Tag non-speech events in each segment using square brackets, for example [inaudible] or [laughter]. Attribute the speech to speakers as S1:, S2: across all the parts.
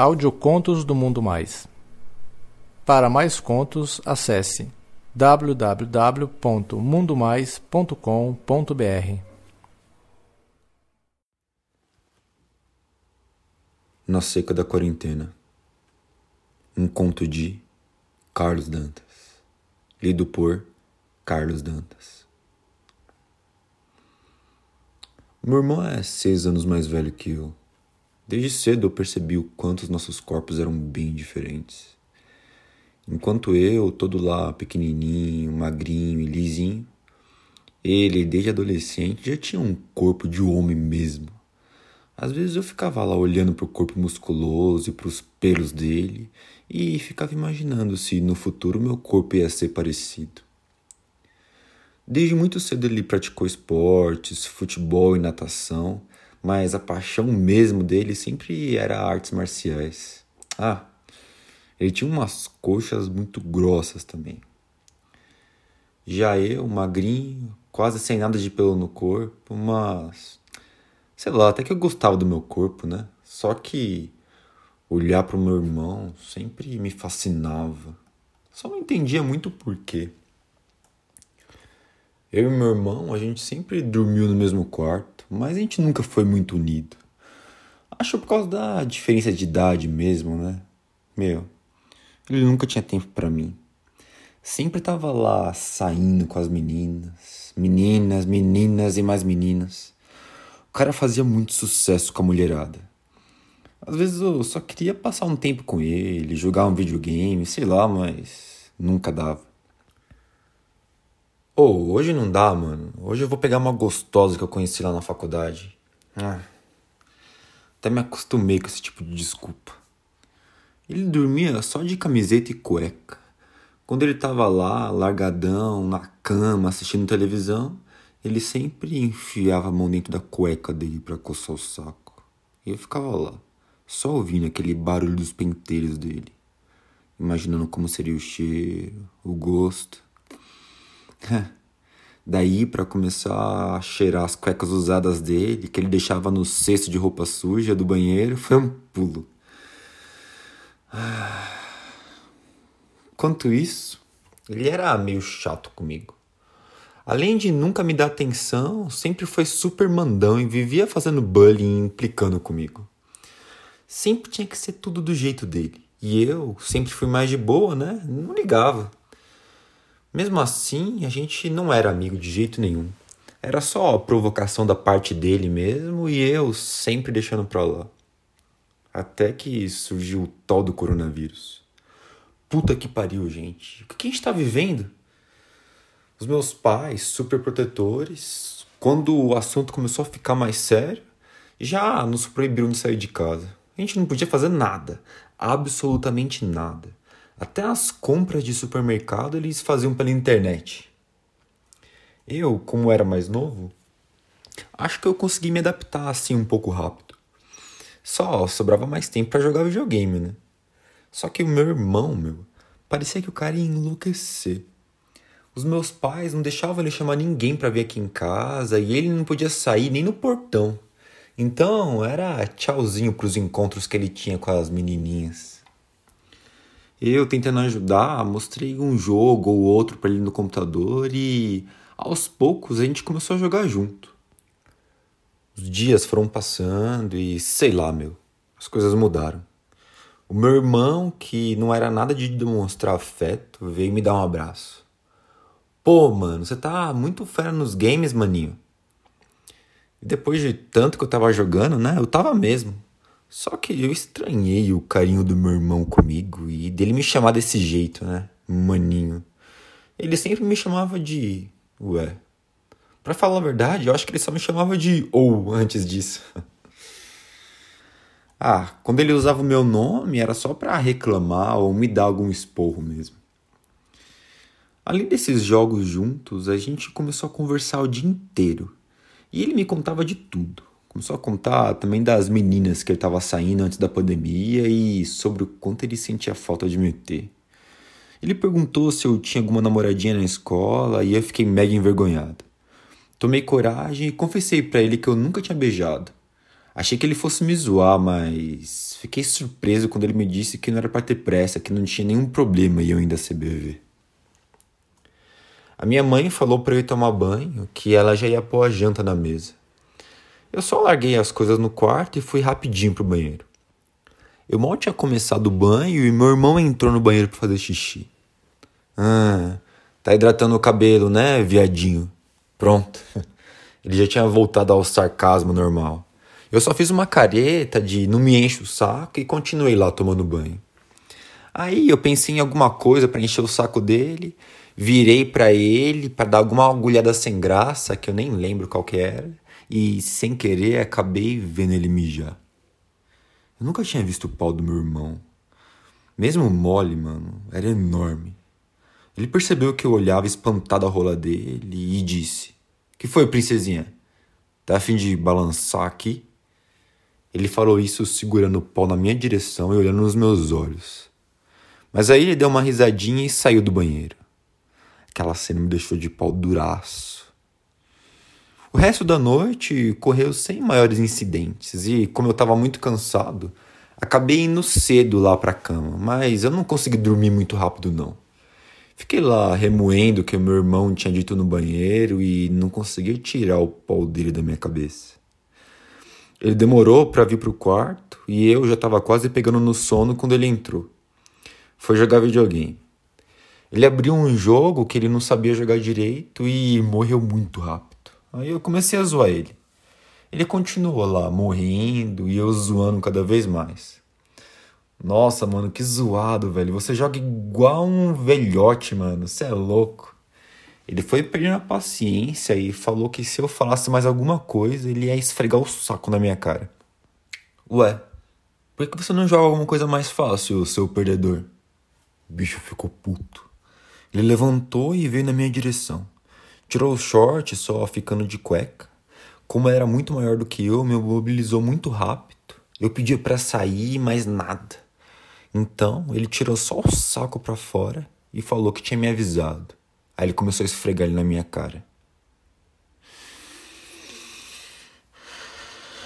S1: Audiocontos do Mundo Mais. Para mais contos, acesse www.mundomais.com.br.
S2: Na seca da quarentena. Um conto de Carlos Dantas. Lido por Carlos Dantas. Meu irmão é seis anos mais velho que eu. Desde cedo eu percebi o quanto os nossos corpos eram bem diferentes. Enquanto eu, todo lá pequenininho, magrinho e lisinho, ele, desde adolescente, já tinha um corpo de homem mesmo. Às vezes eu ficava lá olhando para o corpo musculoso e para os pelos dele e ficava imaginando se no futuro meu corpo ia ser parecido. Desde muito cedo ele praticou esportes, futebol e natação, mas a paixão mesmo dele sempre era artes marciais. Ah, ele tinha umas coxas muito grossas também. Já eu, magrinho, quase sem nada de pelo no corpo, mas. Sei lá, até que eu gostava do meu corpo, né? Só que olhar para o meu irmão sempre me fascinava. Só não entendia muito porquê. Eu e meu irmão, a gente sempre dormiu no mesmo quarto, mas a gente nunca foi muito unido. Acho por causa da diferença de idade mesmo, né? Meu, ele nunca tinha tempo para mim. Sempre tava lá saindo com as meninas, meninas, meninas e mais meninas. O cara fazia muito sucesso com a mulherada. Às vezes eu só queria passar um tempo com ele, jogar um videogame, sei lá, mas nunca dava. Oh, hoje não dá, mano. Hoje eu vou pegar uma gostosa que eu conheci lá na faculdade. Ah, até me acostumei com esse tipo de desculpa. Ele dormia só de camiseta e cueca. Quando ele tava lá, largadão, na cama, assistindo televisão, ele sempre enfiava a mão dentro da cueca dele para coçar o saco. E eu ficava lá, só ouvindo aquele barulho dos penteiros dele, imaginando como seria o cheiro, o gosto. [laughs] Daí, para começar a cheirar as cuecas usadas dele, que ele deixava no cesto de roupa suja do banheiro, foi um pulo. [sighs] Quanto isso, ele era meio chato comigo. Além de nunca me dar atenção, sempre foi super mandão e vivia fazendo bullying e implicando comigo. Sempre tinha que ser tudo do jeito dele. E eu sempre fui mais de boa, né? Não ligava. Mesmo assim, a gente não era amigo de jeito nenhum. Era só provocação da parte dele mesmo e eu sempre deixando pra lá. Até que surgiu o tal do coronavírus. Puta que pariu, gente. O que a gente tá vivendo? Os meus pais, super protetores, quando o assunto começou a ficar mais sério, já nos proibiram de sair de casa. A gente não podia fazer nada, absolutamente nada. Até as compras de supermercado eles faziam pela internet. Eu, como era mais novo, acho que eu consegui me adaptar assim um pouco rápido. Só sobrava mais tempo para jogar videogame, né? Só que o meu irmão, meu, parecia que o cara ia enlouquecer. Os meus pais não deixavam ele chamar ninguém para vir aqui em casa e ele não podia sair nem no portão. Então era tchauzinho pros encontros que ele tinha com as menininhas. Eu tentando ajudar, mostrei um jogo ou outro para ele no computador e aos poucos a gente começou a jogar junto. Os dias foram passando e sei lá, meu, as coisas mudaram. O meu irmão, que não era nada de demonstrar afeto, veio me dar um abraço. Pô, mano, você tá muito fera nos games, maninho. E depois de tanto que eu tava jogando, né? Eu tava mesmo. Só que eu estranhei o carinho do meu irmão comigo e dele me chamar desse jeito, né? Maninho. Ele sempre me chamava de. Ué. Pra falar a verdade, eu acho que ele só me chamava de ou antes disso. [laughs] ah, quando ele usava o meu nome era só pra reclamar ou me dar algum esporro mesmo. Além desses jogos juntos, a gente começou a conversar o dia inteiro. E ele me contava de tudo Começou a contar também das meninas que ele estava saindo antes da pandemia e sobre o quanto ele sentia falta de me ter. Ele perguntou se eu tinha alguma namoradinha na escola e eu fiquei mega envergonhado. Tomei coragem e confessei para ele que eu nunca tinha beijado. Achei que ele fosse me zoar, mas fiquei surpreso quando ele me disse que não era para ter pressa, que não tinha nenhum problema e eu ainda CBV. A minha mãe falou para eu ir tomar banho, que ela já ia pôr a janta na mesa. Eu só larguei as coisas no quarto e fui rapidinho pro banheiro. Eu mal tinha começado o banho e meu irmão entrou no banheiro para fazer xixi. Ah, tá hidratando o cabelo, né, viadinho? Pronto. [laughs] Ele já tinha voltado ao sarcasmo normal. Eu só fiz uma careta de não me enche o saco e continuei lá tomando banho. Aí eu pensei em alguma coisa para encher o saco dele, virei para ele para dar alguma agulhada sem graça, que eu nem lembro qual que era, e sem querer acabei vendo ele mijar. Eu nunca tinha visto o pau do meu irmão. Mesmo mole, mano, era enorme. Ele percebeu que eu olhava espantado a rola dele e disse: Que foi, princesinha? Tá a fim de balançar aqui? Ele falou isso segurando o pau na minha direção e olhando nos meus olhos. Mas aí ele deu uma risadinha e saiu do banheiro. Aquela cena me deixou de pau duraço. O resto da noite correu sem maiores incidentes e, como eu estava muito cansado, acabei indo cedo lá para a cama, mas eu não consegui dormir muito rápido não. Fiquei lá remoendo o que meu irmão tinha dito no banheiro e não consegui tirar o pau dele da minha cabeça. Ele demorou para vir pro quarto e eu já estava quase pegando no sono quando ele entrou. Foi jogar videogame. Ele abriu um jogo que ele não sabia jogar direito e morreu muito rápido. Aí eu comecei a zoar ele. Ele continuou lá, morrendo e eu zoando cada vez mais. Nossa, mano, que zoado, velho. Você joga igual um velhote, mano. Você é louco. Ele foi perdendo a paciência e falou que se eu falasse mais alguma coisa, ele ia esfregar o saco na minha cara. Ué, por que você não joga alguma coisa mais fácil, seu perdedor? O bicho ficou puto. Ele levantou e veio na minha direção. Tirou o short, só ficando de cueca. Como era muito maior do que eu, me mobilizou muito rápido. Eu pedi para sair, mas nada. Então, ele tirou só o saco para fora e falou que tinha me avisado. Aí ele começou a esfregar ele na minha cara.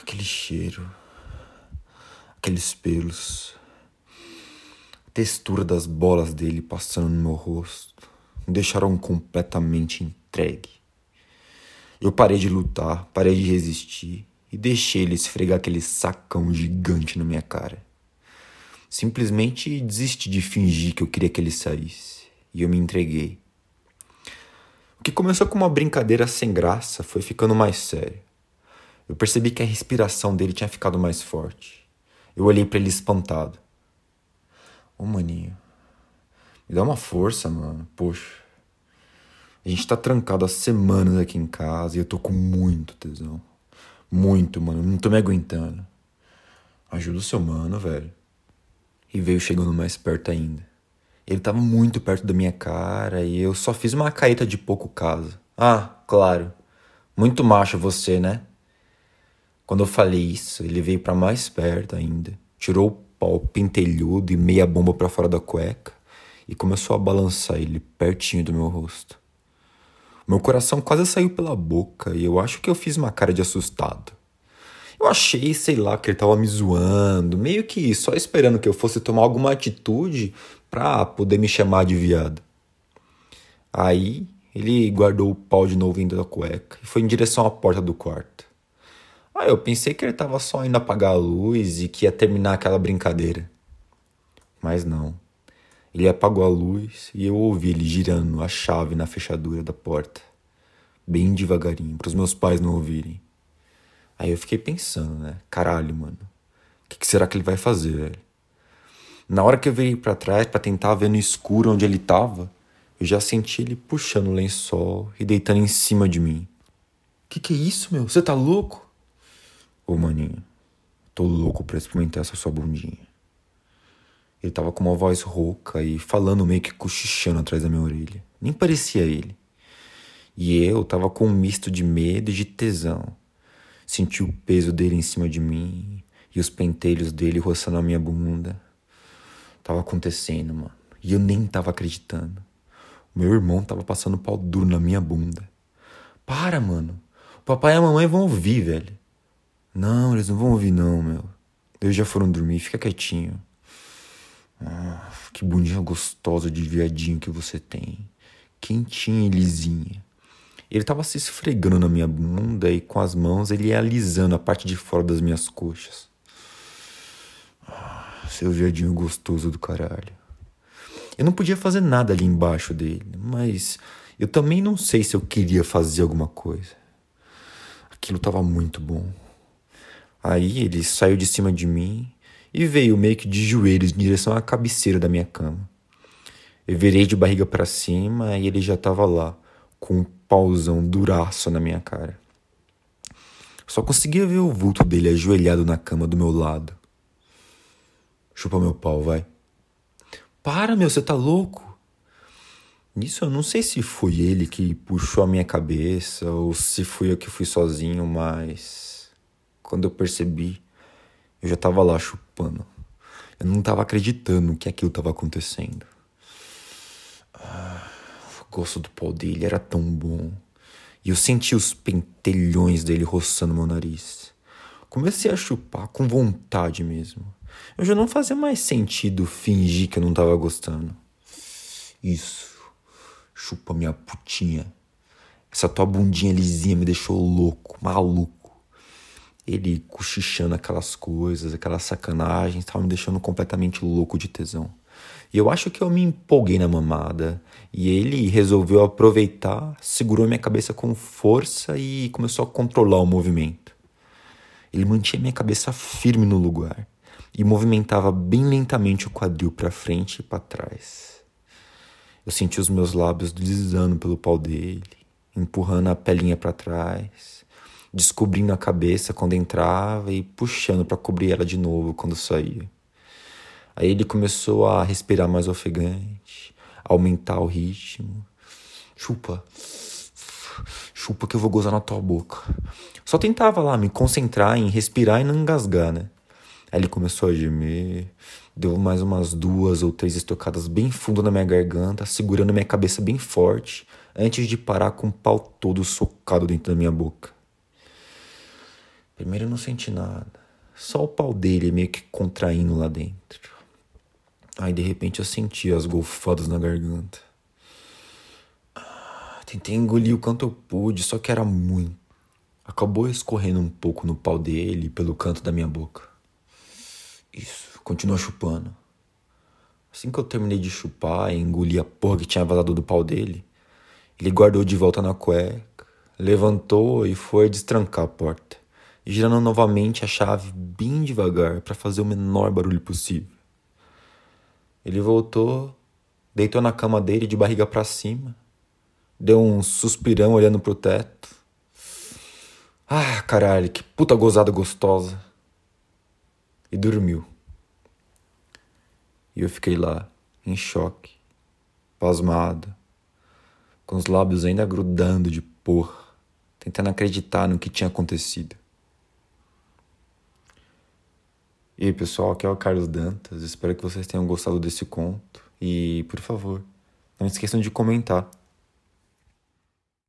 S2: Aquele cheiro, aqueles pelos, a textura das bolas dele passando no meu rosto me deixaram completamente entregue. Eu parei de lutar, parei de resistir e deixei ele esfregar aquele sacão gigante na minha cara. Simplesmente desisti de fingir que eu queria que ele saísse e eu me entreguei que começou com uma brincadeira sem graça foi ficando mais sério. Eu percebi que a respiração dele tinha ficado mais forte. Eu olhei para ele espantado. Ô, oh, maninho, me dá uma força, mano. Poxa. A gente tá trancado há semanas aqui em casa e eu tô com muito tesão. Muito, mano. Não tô me aguentando. Ajuda o seu mano, velho. E veio chegando mais perto ainda. Ele estava muito perto da minha cara e eu só fiz uma caeta de pouco caso. Ah, claro. Muito macho você, né? Quando eu falei isso, ele veio para mais perto ainda, tirou o pau pentelhudo e meia bomba para fora da cueca e começou a balançar ele pertinho do meu rosto. Meu coração quase saiu pela boca e eu acho que eu fiz uma cara de assustado. Eu achei, sei lá, que ele tava me zoando, meio que só esperando que eu fosse tomar alguma atitude pra poder me chamar de viado. Aí ele guardou o pau de novo indo da cueca e foi em direção à porta do quarto. Aí eu pensei que ele tava só indo apagar a luz e que ia terminar aquela brincadeira. Mas não. Ele apagou a luz e eu ouvi ele girando a chave na fechadura da porta. Bem devagarinho, para os meus pais não ouvirem. Aí eu fiquei pensando, né? Caralho, mano. O que, que será que ele vai fazer, velho? Na hora que eu virei para trás para tentar ver no escuro onde ele tava, eu já senti ele puxando o lençol e deitando em cima de mim. Que que é isso, meu? Você tá louco? Ô, maninho, tô louco pra experimentar essa sua bundinha. Ele tava com uma voz rouca e falando meio que cochichando atrás da minha orelha. Nem parecia ele. E eu tava com um misto de medo e de tesão. Senti o peso dele em cima de mim e os pentelhos dele roçando a minha bunda. Tava acontecendo, mano. E eu nem tava acreditando. Meu irmão tava passando pau duro na minha bunda. Para, mano. O papai e a mamãe vão ouvir, velho. Não, eles não vão ouvir, não, meu. Eles já foram dormir, fica quietinho. Ah, que bundinha gostosa de viadinho que você tem. Quentinha e lisinha. Ele tava se esfregando na minha bunda e com as mãos ele ia alisando a parte de fora das minhas coxas. Ah, seu viadinho gostoso do caralho. Eu não podia fazer nada ali embaixo dele, mas eu também não sei se eu queria fazer alguma coisa. Aquilo tava muito bom. Aí ele saiu de cima de mim e veio meio que de joelhos em direção à cabeceira da minha cama. Eu virei de barriga para cima e ele já tava lá, com um pauzão duraço na minha cara. Só conseguia ver o vulto dele ajoelhado na cama do meu lado. Chupa meu pau, vai. Para, meu, você tá louco? Nisso eu não sei se foi ele que puxou a minha cabeça ou se fui eu que fui sozinho, mas quando eu percebi, eu já tava lá chupando. Eu não tava acreditando que aquilo tava acontecendo. Ah, o gosto do pau dele era tão bom. E eu senti os pentelhões dele roçando meu nariz. Comecei a chupar com vontade mesmo. Eu já não fazia mais sentido fingir que eu não tava gostando. Isso. Chupa minha putinha. Essa tua bundinha lisinha me deixou louco, maluco. Ele cochichando aquelas coisas, aquelas sacanagens, tava me deixando completamente louco de tesão. E eu acho que eu me empolguei na mamada. E ele resolveu aproveitar, segurou minha cabeça com força e começou a controlar o movimento. Ele mantinha minha cabeça firme no lugar e movimentava bem lentamente o quadril para frente e para trás. Eu senti os meus lábios deslizando pelo pau dele, empurrando a pelinha para trás, descobrindo a cabeça quando entrava e puxando para cobrir ela de novo quando saía. Aí ele começou a respirar mais ofegante, aumentar o ritmo. Chupa, chupa que eu vou gozar na tua boca. Só tentava lá me concentrar em respirar e não engasgar, né? Aí ele começou a gemer, deu mais umas duas ou três estocadas bem fundo na minha garganta, segurando minha cabeça bem forte, antes de parar com o pau todo socado dentro da minha boca. Primeiro eu não senti nada, só o pau dele meio que contraindo lá dentro. Aí de repente eu senti as golfadas na garganta. Ah, tentei engolir o quanto eu pude, só que era muito. Acabou escorrendo um pouco no pau dele pelo canto da minha boca. Isso, continua chupando. Assim que eu terminei de chupar e engoli a porra que tinha vazado do pau dele, ele guardou de volta na cueca, levantou e foi destrancar a porta, girando novamente a chave bem devagar para fazer o menor barulho possível. Ele voltou, deitou na cama dele de barriga para cima, deu um suspirão olhando pro teto. Ah, caralho, que puta gozada gostosa e dormiu. E eu fiquei lá, em choque, pasmado, com os lábios ainda grudando de porra, tentando acreditar no que tinha acontecido. E aí, pessoal, aqui é o Carlos Dantas. Espero que vocês tenham gostado desse conto. E, por favor, não esqueçam de comentar